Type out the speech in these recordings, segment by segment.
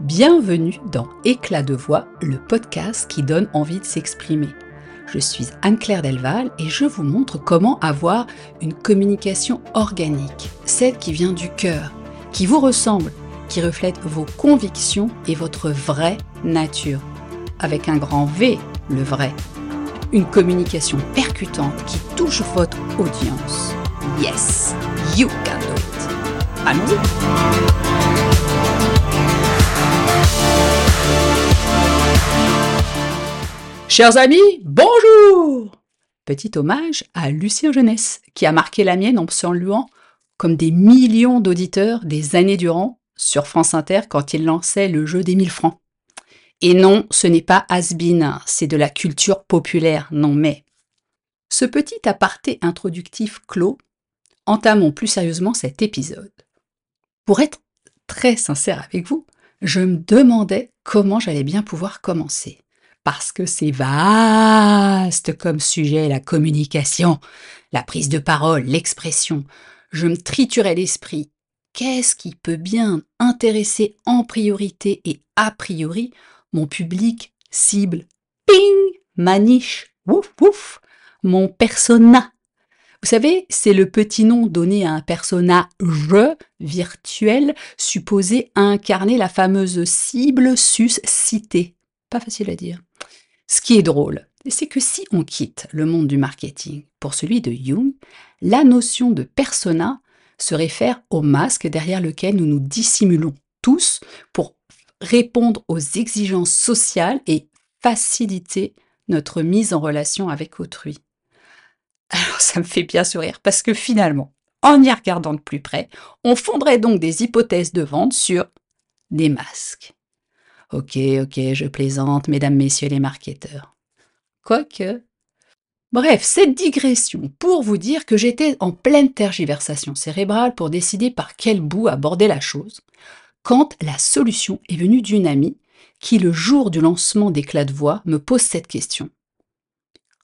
Bienvenue dans Éclat de voix, le podcast qui donne envie de s'exprimer. Je suis Anne-Claire Delval et je vous montre comment avoir une communication organique, celle qui vient du cœur, qui vous ressemble, qui reflète vos convictions et votre vraie nature. Avec un grand V, le vrai. Une communication percutante qui touche votre audience. Yes, you can do it. Allons-y. Chers amis, bonjour Petit hommage à Lucien Jeunesse, qui a marqué la mienne en saluant comme des millions d'auditeurs des années durant sur France Inter quand il lançait le jeu des 1000 francs. Et non, ce n'est pas Asbin, c'est de la culture populaire, non mais. Ce petit aparté introductif clos, entamons plus sérieusement cet épisode. Pour être très sincère avec vous, je me demandais comment j'allais bien pouvoir commencer. Parce que c'est vaste comme sujet, la communication, la prise de parole, l'expression. Je me triturais l'esprit. Qu'est-ce qui peut bien intéresser en priorité et a priori mon public cible? Ping Ma niche Wouf wouf Mon persona vous savez, c'est le petit nom donné à un personnage virtuel supposé incarner la fameuse cible suscitée. Pas facile à dire. Ce qui est drôle, c'est que si on quitte le monde du marketing pour celui de Jung, la notion de persona se réfère au masque derrière lequel nous nous dissimulons tous pour répondre aux exigences sociales et faciliter notre mise en relation avec autrui. Alors ça me fait bien sourire parce que finalement, en y regardant de plus près, on fondrait donc des hypothèses de vente sur des masques. Ok, ok, je plaisante, mesdames, messieurs les marketeurs. Quoique. Bref, cette digression pour vous dire que j'étais en pleine tergiversation cérébrale pour décider par quel bout aborder la chose, quand la solution est venue d'une amie qui, le jour du lancement d'Éclat de voix, me pose cette question.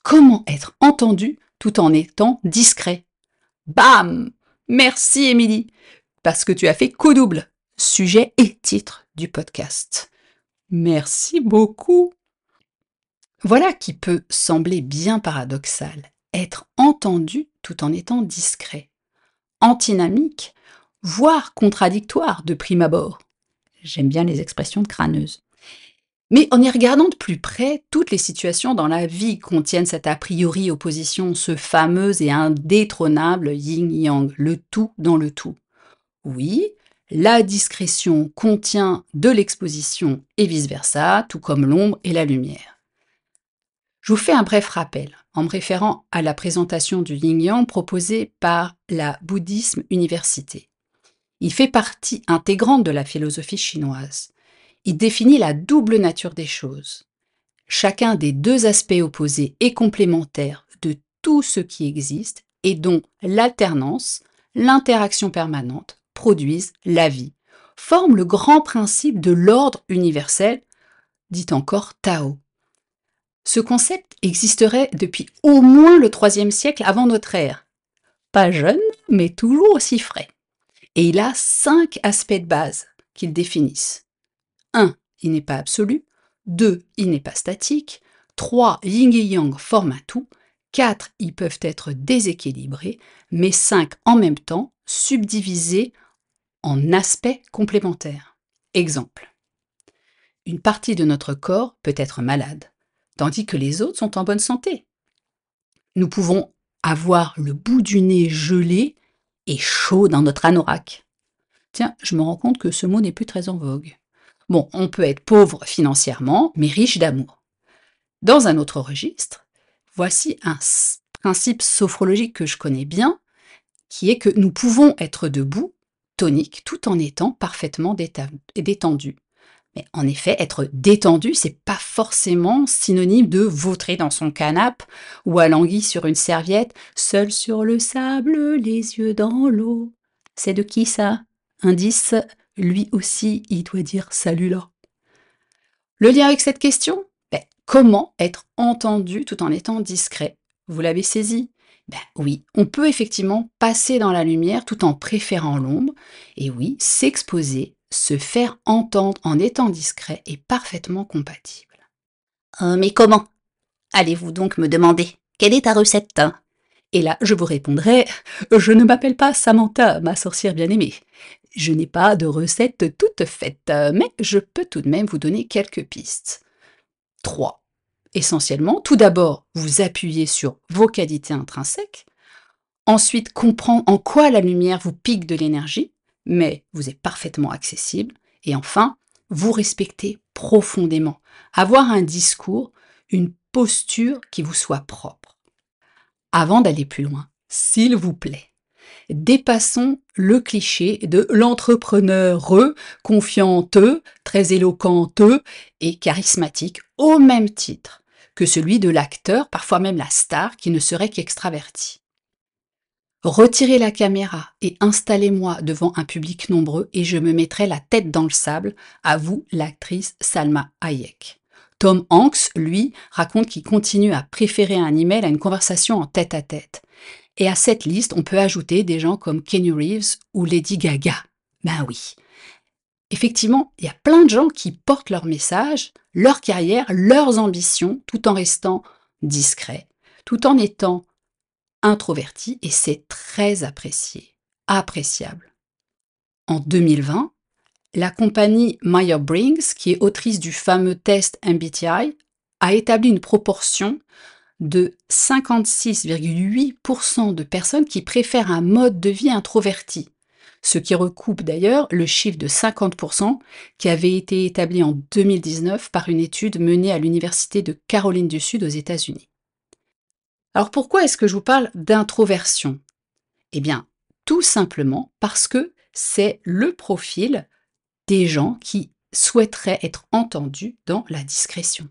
Comment être entendu tout en étant discret. Bam Merci Émilie, parce que tu as fait coup double, sujet et titre du podcast. Merci beaucoup. Voilà qui peut sembler bien paradoxal, être entendu tout en étant discret, antinamique, voire contradictoire de prime abord. J'aime bien les expressions de crâneuse. Mais en y regardant de plus près, toutes les situations dans la vie contiennent cette a priori opposition, ce fameux et indétrônable yin-yang, le tout dans le tout. Oui, la discrétion contient de l'exposition et vice-versa, tout comme l'ombre et la lumière. Je vous fais un bref rappel en me référant à la présentation du yin-yang proposée par la Bouddhisme Université. Il fait partie intégrante de la philosophie chinoise. Il définit la double nature des choses. Chacun des deux aspects opposés et complémentaires de tout ce qui existe et dont l'alternance, l'interaction permanente, produisent la vie, forment le grand principe de l'ordre universel, dit encore Tao. Ce concept existerait depuis au moins le IIIe siècle avant notre ère. Pas jeune, mais toujours aussi frais. Et il a cinq aspects de base qu'il définissent. 1. Il n'est pas absolu. 2. Il n'est pas statique. 3. Yin et Yang forment un tout. 4. Ils peuvent être déséquilibrés. Mais 5. En même temps, subdivisés en aspects complémentaires. Exemple. Une partie de notre corps peut être malade, tandis que les autres sont en bonne santé. Nous pouvons avoir le bout du nez gelé et chaud dans notre anorak. Tiens, je me rends compte que ce mot n'est plus très en vogue. Bon, on peut être pauvre financièrement, mais riche d'amour. Dans un autre registre, voici un principe sophrologique que je connais bien, qui est que nous pouvons être debout, tonique, tout en étant parfaitement détendu. Mais en effet, être détendu, c'est pas forcément synonyme de vautrer dans son canapé ou alangui sur une serviette, seul sur le sable, les yeux dans l'eau. C'est de qui ça? Indice lui aussi, il doit dire salut là. Le lien avec cette question ben, Comment être entendu tout en étant discret? Vous l'avez saisi ben oui, on peut effectivement passer dans la lumière tout en préférant l'ombre, et oui, s'exposer, se faire entendre en étant discret est parfaitement compatible. Euh, mais comment? Allez-vous donc me demander quelle est ta recette? Et là, je vous répondrai Je ne m'appelle pas Samantha, ma sorcière bien-aimée. Je n'ai pas de recette toute faite, mais je peux tout de même vous donner quelques pistes. 3. Essentiellement, tout d'abord, vous appuyez sur vos qualités intrinsèques. Ensuite, comprendre en quoi la lumière vous pique de l'énergie, mais vous êtes parfaitement accessible. Et enfin, vous respectez profondément. Avoir un discours, une posture qui vous soit propre. Avant d'aller plus loin, s'il vous plaît, dépassons le cliché de l'entrepreneur confianteux, très éloquenteux et charismatique au même titre que celui de l'acteur, parfois même la star, qui ne serait qu'extraverti. Retirez la caméra et installez-moi devant un public nombreux et je me mettrai la tête dans le sable, à vous l'actrice Salma Hayek. Tom Hanks, lui, raconte qu'il continue à préférer un email à une conversation en tête à tête. Et à cette liste, on peut ajouter des gens comme Kenny Reeves ou Lady Gaga. Ben oui. Effectivement, il y a plein de gens qui portent leur message, leur carrière, leurs ambitions, tout en restant discrets, tout en étant introvertis, et c'est très apprécié, appréciable. En 2020, la compagnie Meyer Briggs, qui est autrice du fameux test MBTI, a établi une proportion de 56,8% de personnes qui préfèrent un mode de vie introverti, ce qui recoupe d'ailleurs le chiffre de 50% qui avait été établi en 2019 par une étude menée à l'Université de Caroline du Sud aux États-Unis. Alors pourquoi est-ce que je vous parle d'introversion? Eh bien, tout simplement parce que c'est le profil des gens qui souhaiteraient être entendus dans la discrétion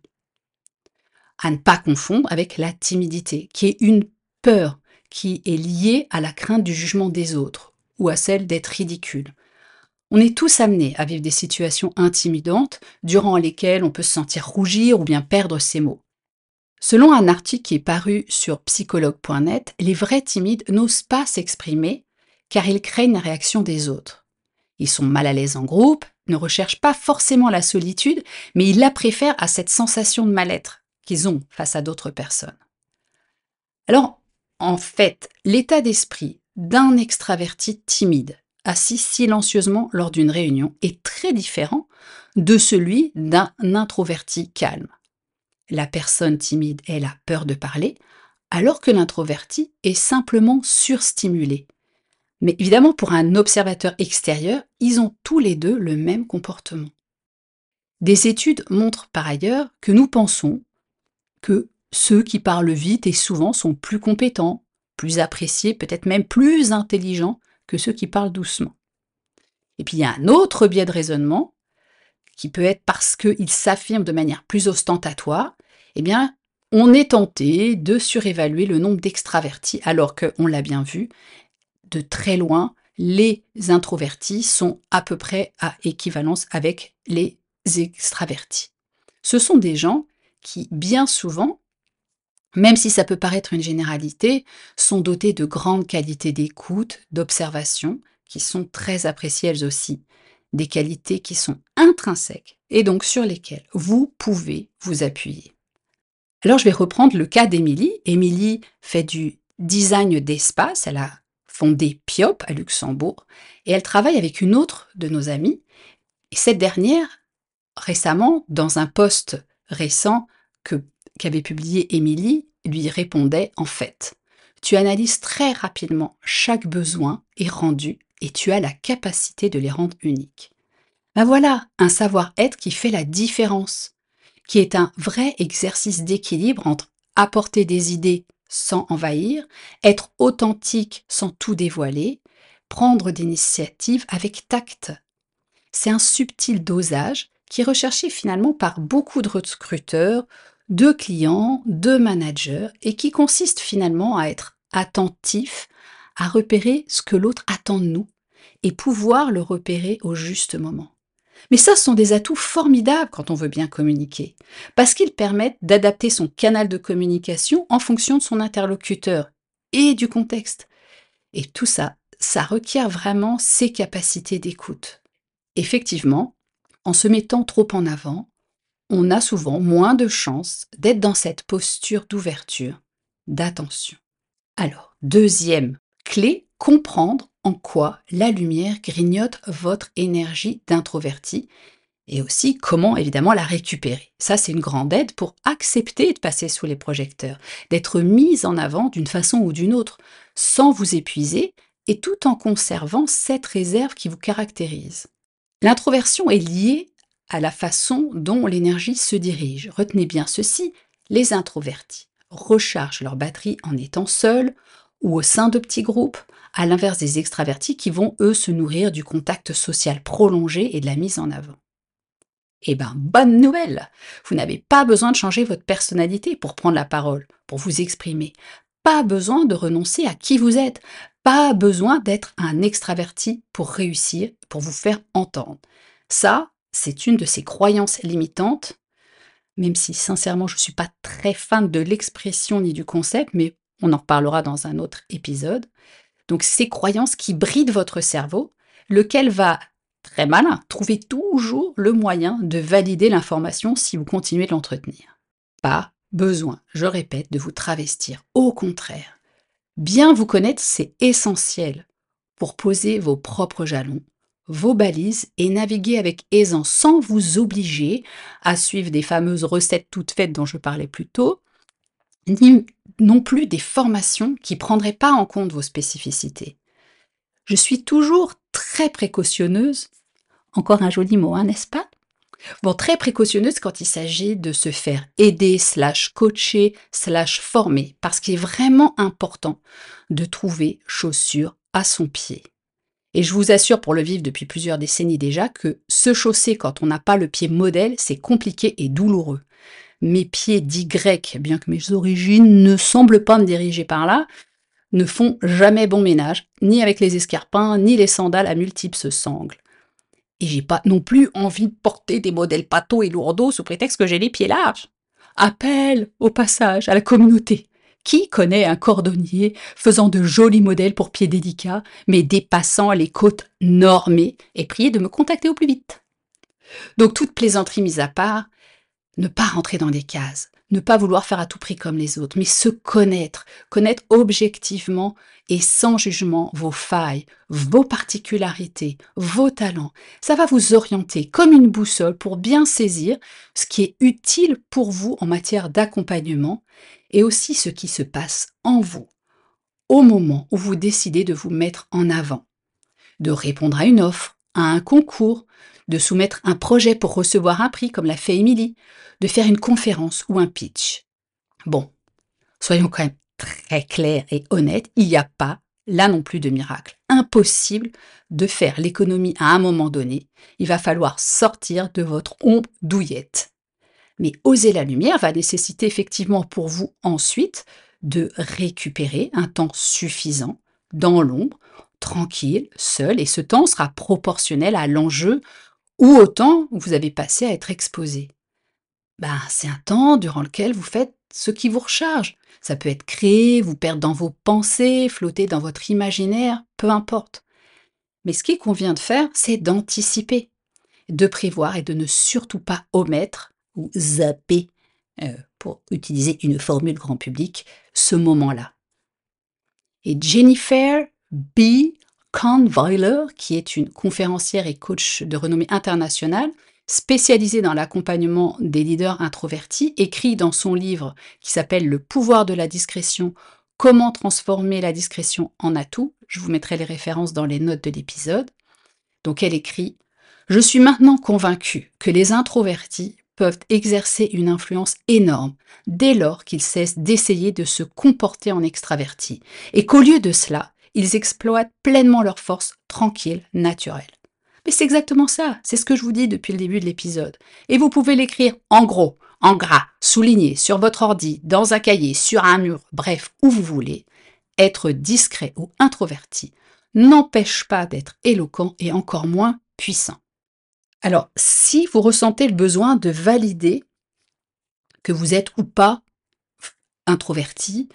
à ne pas confondre avec la timidité, qui est une peur qui est liée à la crainte du jugement des autres ou à celle d'être ridicule. On est tous amenés à vivre des situations intimidantes durant lesquelles on peut se sentir rougir ou bien perdre ses mots. Selon un article qui est paru sur psychologue.net, les vrais timides n'osent pas s'exprimer car ils craignent la réaction des autres. Ils sont mal à l'aise en groupe, ne recherchent pas forcément la solitude, mais ils la préfèrent à cette sensation de mal-être qu'ils ont face à d'autres personnes. Alors, en fait, l'état d'esprit d'un extraverti timide, assis silencieusement lors d'une réunion, est très différent de celui d'un introverti calme. La personne timide, elle a peur de parler, alors que l'introverti est simplement surstimulé. Mais évidemment, pour un observateur extérieur, ils ont tous les deux le même comportement. Des études montrent par ailleurs que nous pensons que ceux qui parlent vite et souvent sont plus compétents, plus appréciés, peut-être même plus intelligents que ceux qui parlent doucement. Et puis il y a un autre biais de raisonnement qui peut être parce qu'ils s'affirment de manière plus ostentatoire, eh bien, on est tenté de surévaluer le nombre d'extravertis, alors qu'on l'a bien vu, de très loin, les introvertis sont à peu près à équivalence avec les extravertis. Ce sont des gens qui, bien souvent, même si ça peut paraître une généralité, sont dotées de grandes qualités d'écoute, d'observation, qui sont très appréciées elles aussi, des qualités qui sont intrinsèques et donc sur lesquelles vous pouvez vous appuyer. Alors je vais reprendre le cas d'Émilie. Émilie fait du design d'espace, elle a fondé Piop à Luxembourg et elle travaille avec une autre de nos amies. Et cette dernière, récemment, dans un poste récent qu'avait publié Émilie, lui répondait en fait Tu analyses très rapidement chaque besoin et rendu et tu as la capacité de les rendre uniques. Ben voilà, un savoir-être qui fait la différence, qui est un vrai exercice d'équilibre entre apporter des idées sans envahir, être authentique sans tout dévoiler, prendre des initiatives avec tact. C'est un subtil dosage qui est recherché finalement par beaucoup de recruteurs, de clients, de managers, et qui consiste finalement à être attentif, à repérer ce que l'autre attend de nous, et pouvoir le repérer au juste moment. Mais ça, ce sont des atouts formidables quand on veut bien communiquer, parce qu'ils permettent d'adapter son canal de communication en fonction de son interlocuteur et du contexte. Et tout ça, ça requiert vraiment ses capacités d'écoute. Effectivement, en se mettant trop en avant, on a souvent moins de chances d'être dans cette posture d'ouverture, d'attention. Alors, deuxième clé, comprendre en quoi la lumière grignote votre énergie d'introverti et aussi comment évidemment la récupérer. Ça, c'est une grande aide pour accepter de passer sous les projecteurs, d'être mise en avant d'une façon ou d'une autre, sans vous épuiser et tout en conservant cette réserve qui vous caractérise. L'introversion est liée à la façon dont l'énergie se dirige. Retenez bien ceci, les introvertis rechargent leur batterie en étant seuls ou au sein de petits groupes, à l'inverse des extravertis qui vont, eux, se nourrir du contact social prolongé et de la mise en avant. Eh bien, bonne nouvelle Vous n'avez pas besoin de changer votre personnalité pour prendre la parole, pour vous exprimer. Pas besoin de renoncer à qui vous êtes. Pas besoin d'être un extraverti pour réussir, pour vous faire entendre. Ça, c'est une de ces croyances limitantes, même si sincèrement je ne suis pas très fan de l'expression ni du concept, mais on en reparlera dans un autre épisode. Donc ces croyances qui brident votre cerveau, lequel va très malin, trouver toujours le moyen de valider l'information si vous continuez de l'entretenir. Pas besoin, je répète, de vous travestir. Au contraire, bien vous connaître, c'est essentiel pour poser vos propres jalons, vos balises et naviguer avec aisance sans vous obliger à suivre des fameuses recettes toutes faites dont je parlais plus tôt, ni non plus des formations qui prendraient pas en compte vos spécificités. Je suis toujours très précautionneuse, encore un joli mot, hein, n'est-ce pas? Bon, très précautionneuse quand il s'agit de se faire aider, slash coacher, slash former, parce qu'il est vraiment important de trouver chaussures à son pied. Et je vous assure, pour le vivre depuis plusieurs décennies déjà, que se chausser quand on n'a pas le pied modèle, c'est compliqué et douloureux. Mes pieds dits grecs, bien que mes origines ne semblent pas me diriger par là, ne font jamais bon ménage, ni avec les escarpins, ni les sandales à multiples sangles. Et j'ai pas non plus envie de porter des modèles pâteaux et lourdeaux sous prétexte que j'ai les pieds larges. Appel, au passage, à la communauté. Qui connaît un cordonnier faisant de jolis modèles pour pieds délicats, mais dépassant les côtes normées, et priez de me contacter au plus vite? Donc, toute plaisanterie mise à part, ne pas rentrer dans des cases, ne pas vouloir faire à tout prix comme les autres, mais se connaître, connaître objectivement et sans jugement vos failles, vos particularités, vos talents. Ça va vous orienter comme une boussole pour bien saisir ce qui est utile pour vous en matière d'accompagnement et aussi ce qui se passe en vous au moment où vous décidez de vous mettre en avant, de répondre à une offre, à un concours, de soumettre un projet pour recevoir un prix comme l'a fait Émilie, de faire une conférence ou un pitch. Bon, soyons quand même très clairs et honnêtes, il n'y a pas, là non plus, de miracle. Impossible de faire l'économie à un moment donné. Il va falloir sortir de votre ombre douillette. Mais oser la lumière va nécessiter effectivement pour vous ensuite de récupérer un temps suffisant dans l'ombre, tranquille, seul, et ce temps sera proportionnel à l'enjeu ou au temps où vous avez passé à être exposé. Ben, c'est un temps durant lequel vous faites ce qui vous recharge. Ça peut être créer, vous perdre dans vos pensées, flotter dans votre imaginaire, peu importe. Mais ce qui convient de faire, c'est d'anticiper, de prévoir et de ne surtout pas omettre ou zapper, euh, pour utiliser une formule grand public, ce moment-là. Et Jennifer B. Kahnweiler, qui est une conférencière et coach de renommée internationale, spécialisée dans l'accompagnement des leaders introvertis, écrit dans son livre qui s'appelle Le pouvoir de la discrétion, comment transformer la discrétion en atout. Je vous mettrai les références dans les notes de l'épisode. Donc elle écrit Je suis maintenant convaincue que les introvertis peuvent exercer une influence énorme dès lors qu'ils cessent d'essayer de se comporter en extravertis et qu'au lieu de cela, ils exploitent pleinement leur force tranquille, naturelle. Mais c'est exactement ça, c'est ce que je vous dis depuis le début de l'épisode. Et vous pouvez l'écrire en gros, en gras, souligné, sur votre ordi, dans un cahier, sur un mur, bref, où vous voulez. Être discret ou introverti n'empêche pas d'être éloquent et encore moins puissant. Alors, si vous ressentez le besoin de valider que vous êtes ou pas introverti,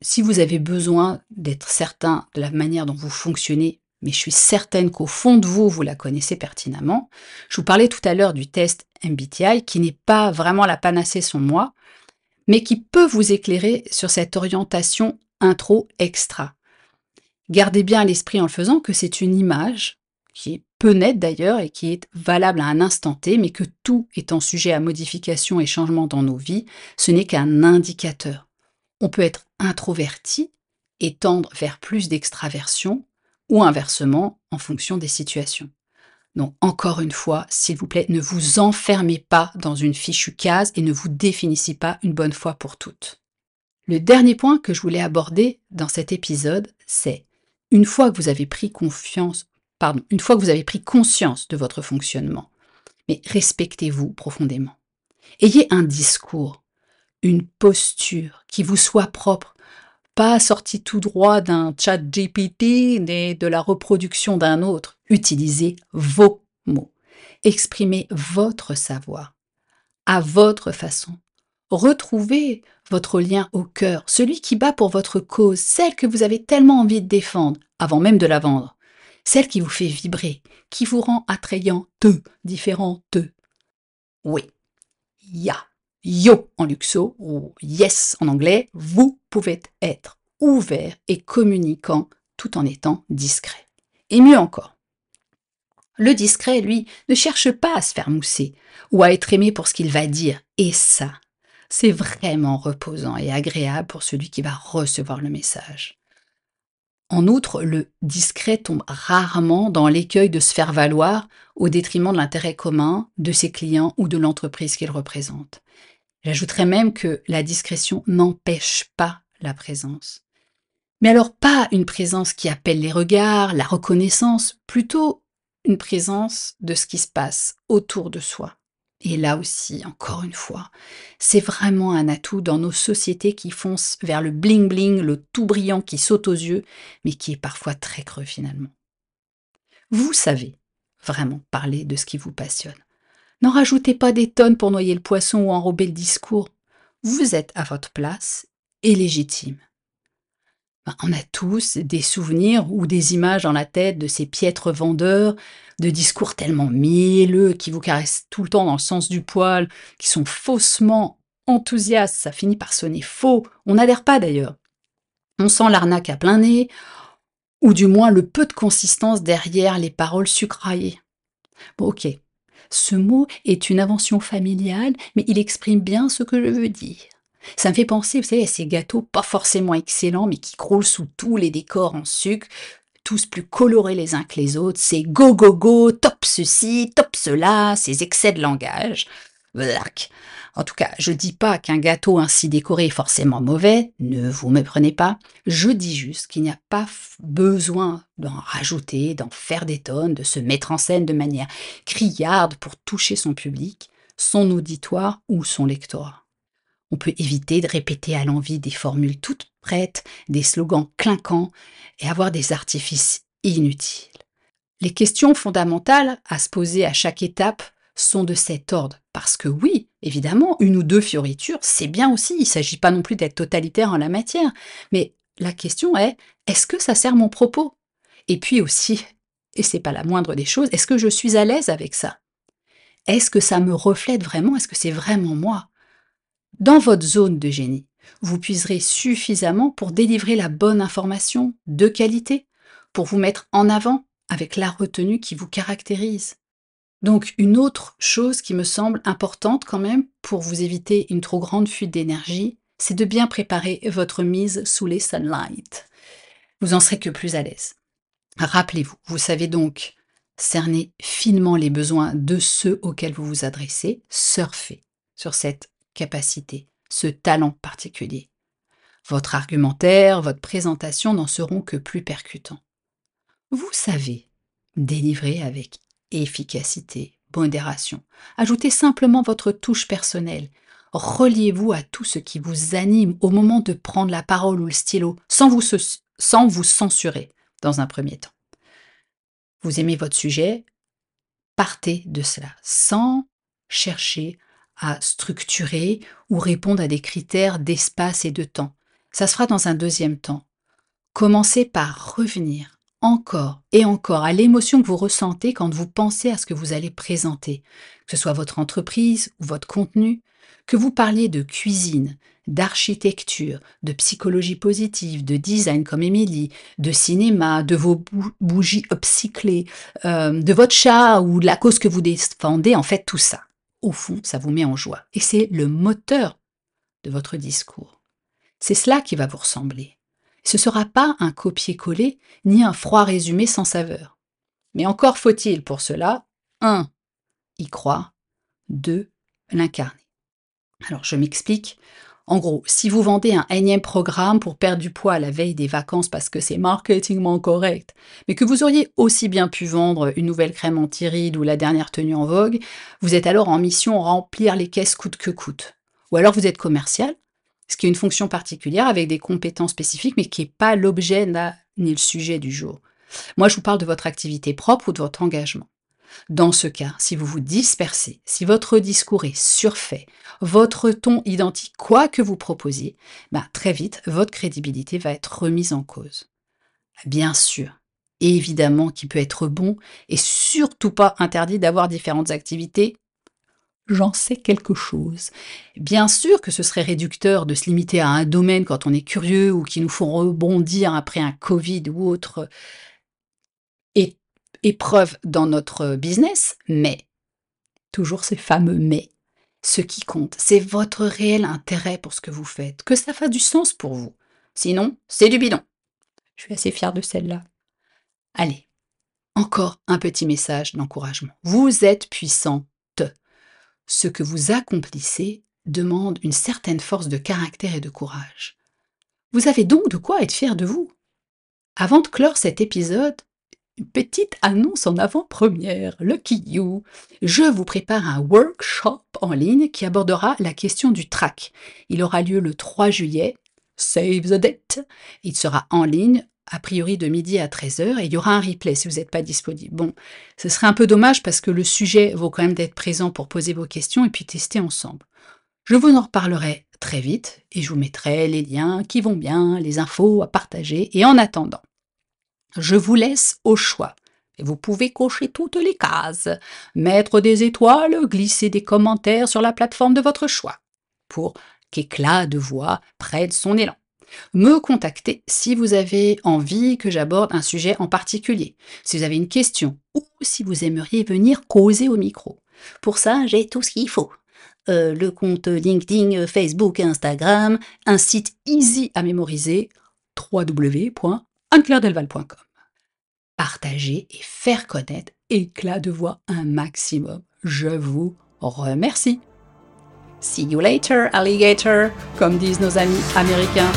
si vous avez besoin d'être certain de la manière dont vous fonctionnez mais je suis certaine qu'au fond de vous, vous la connaissez pertinemment. Je vous parlais tout à l'heure du test MBTI, qui n'est pas vraiment la panacée sur moi, mais qui peut vous éclairer sur cette orientation intro-extra. Gardez bien à l'esprit en le faisant que c'est une image qui est peu nette d'ailleurs et qui est valable à un instant T, mais que tout étant sujet à modification et changement dans nos vies, ce n'est qu'un indicateur. On peut être introverti et tendre vers plus d'extraversion, ou inversement en fonction des situations. Donc encore une fois, s'il vous plaît, ne vous enfermez pas dans une fichue case et ne vous définissez pas une bonne fois pour toutes. Le dernier point que je voulais aborder dans cet épisode, c'est une fois que vous avez pris confiance, pardon, une fois que vous avez pris conscience de votre fonctionnement, mais respectez-vous profondément. Ayez un discours, une posture qui vous soit propre, pas sorti tout droit d'un chat GPT ni de la reproduction d'un autre. Utilisez vos mots. Exprimez votre savoir à votre façon. Retrouvez votre lien au cœur, celui qui bat pour votre cause, celle que vous avez tellement envie de défendre, avant même de la vendre, celle qui vous fait vibrer, qui vous rend attrayant, de, différent. Oui, ya, yo en luxo ou yes en anglais, vous pouvez être ouvert et communicant tout en étant discret. Et mieux encore, le discret, lui, ne cherche pas à se faire mousser ou à être aimé pour ce qu'il va dire. Et ça, c'est vraiment reposant et agréable pour celui qui va recevoir le message. En outre, le discret tombe rarement dans l'écueil de se faire valoir au détriment de l'intérêt commun de ses clients ou de l'entreprise qu'il représente. J'ajouterais même que la discrétion n'empêche pas la présence. Mais alors pas une présence qui appelle les regards, la reconnaissance, plutôt une présence de ce qui se passe autour de soi. Et là aussi, encore une fois, c'est vraiment un atout dans nos sociétés qui foncent vers le bling-bling, le tout brillant qui saute aux yeux, mais qui est parfois très creux finalement. Vous savez vraiment parler de ce qui vous passionne. N'en rajoutez pas des tonnes pour noyer le poisson ou enrober le discours. Vous êtes à votre place et légitime. On a tous des souvenirs ou des images dans la tête de ces piètres vendeurs, de discours tellement mielleux qui vous caressent tout le temps dans le sens du poil, qui sont faussement enthousiastes, ça finit par sonner faux, on n'adhère pas d'ailleurs. On sent l'arnaque à plein nez, ou du moins le peu de consistance derrière les paroles sucraillées. Bon ok, ce mot est une invention familiale, mais il exprime bien ce que je veux dire. Ça me fait penser, vous savez, à ces gâteaux pas forcément excellents, mais qui croulent sous tous les décors en sucre, tous plus colorés les uns que les autres. C'est go go go, top ceci, top cela, ces excès de langage. Black. En tout cas, je dis pas qu'un gâteau ainsi décoré est forcément mauvais, ne vous méprenez pas. Je dis juste qu'il n'y a pas besoin d'en rajouter, d'en faire des tonnes, de se mettre en scène de manière criarde pour toucher son public, son auditoire ou son lectorat. On peut éviter de répéter à l'envie des formules toutes prêtes, des slogans clinquants et avoir des artifices inutiles. Les questions fondamentales à se poser à chaque étape sont de cet ordre. Parce que oui, évidemment, une ou deux fioritures, c'est bien aussi, il ne s'agit pas non plus d'être totalitaire en la matière. Mais la question est, est-ce que ça sert mon propos? Et puis aussi, et c'est pas la moindre des choses, est-ce que je suis à l'aise avec ça? Est-ce que ça me reflète vraiment? Est-ce que c'est vraiment moi? Dans votre zone de génie, vous puiserez suffisamment pour délivrer la bonne information de qualité, pour vous mettre en avant avec la retenue qui vous caractérise. Donc une autre chose qui me semble importante quand même pour vous éviter une trop grande fuite d'énergie, c'est de bien préparer votre mise sous les sunlight. Vous en serez que plus à l'aise. Rappelez-vous, vous savez donc cerner finement les besoins de ceux auxquels vous vous adressez, surfer sur cette capacité, ce talent particulier. Votre argumentaire, votre présentation n'en seront que plus percutants. Vous savez délivrer avec efficacité, modération. Ajoutez simplement votre touche personnelle. Reliez-vous à tout ce qui vous anime au moment de prendre la parole ou le stylo, sans vous, sans vous censurer dans un premier temps. Vous aimez votre sujet, partez de cela, sans chercher à structurer ou répondre à des critères d'espace et de temps. Ça se fera dans un deuxième temps. Commencez par revenir encore et encore à l'émotion que vous ressentez quand vous pensez à ce que vous allez présenter, que ce soit votre entreprise ou votre contenu, que vous parliez de cuisine, d'architecture, de psychologie positive, de design comme Émilie, de cinéma, de vos bougies upcyclées, euh, de votre chat ou de la cause que vous défendez, en fait tout ça. Au fond, ça vous met en joie. Et c'est le moteur de votre discours. C'est cela qui va vous ressembler. Ce ne sera pas un copier-coller ni un froid résumé sans saveur. Mais encore faut-il pour cela 1. y croire, 2. l'incarner. Alors je m'explique. En gros, si vous vendez un énième programme pour perdre du poids à la veille des vacances parce que c'est marketingment correct, mais que vous auriez aussi bien pu vendre une nouvelle crème anti-rides ou la dernière tenue en vogue, vous êtes alors en mission remplir les caisses coûte que coûte. Ou alors vous êtes commercial, ce qui est une fonction particulière avec des compétences spécifiques, mais qui n'est pas l'objet ni le sujet du jour. Moi, je vous parle de votre activité propre ou de votre engagement. Dans ce cas, si vous vous dispersez, si votre discours est surfait, votre ton identique, quoi que vous proposiez, ben, très vite, votre crédibilité va être remise en cause. Bien sûr, évidemment qu'il peut être bon et surtout pas interdit d'avoir différentes activités. J'en sais quelque chose. Bien sûr que ce serait réducteur de se limiter à un domaine quand on est curieux ou qui nous font rebondir après un Covid ou autre épreuve dans notre business, mais, toujours ces fameux mais, ce qui compte, c'est votre réel intérêt pour ce que vous faites, que ça fasse du sens pour vous. Sinon, c'est du bidon. Je suis assez fière de celle-là. Allez, encore un petit message d'encouragement. Vous êtes puissante. Ce que vous accomplissez demande une certaine force de caractère et de courage. Vous avez donc de quoi être fier de vous. Avant de clore cet épisode, petite annonce en avant-première, Lucky You. Je vous prépare un workshop en ligne qui abordera la question du track. Il aura lieu le 3 juillet. Save the date. Il sera en ligne a priori de midi à 13h et il y aura un replay si vous n'êtes pas disponible. Bon, ce serait un peu dommage parce que le sujet vaut quand même d'être présent pour poser vos questions et puis tester ensemble. Je vous en reparlerai très vite et je vous mettrai les liens qui vont bien, les infos à partager et en attendant, je vous laisse au choix. Et vous pouvez cocher toutes les cases, mettre des étoiles, glisser des commentaires sur la plateforme de votre choix, pour qu'éclat de voix prenne son élan. Me contacter si vous avez envie que j'aborde un sujet en particulier, si vous avez une question ou si vous aimeriez venir causer au micro. Pour ça, j'ai tout ce qu'il faut. Euh, le compte LinkedIn, Facebook Instagram, un site easy à mémoriser, www.anne-claire-delval.com partager et faire connaître éclat de voix un maximum. Je vous remercie. See you later, alligator, comme disent nos amis américains.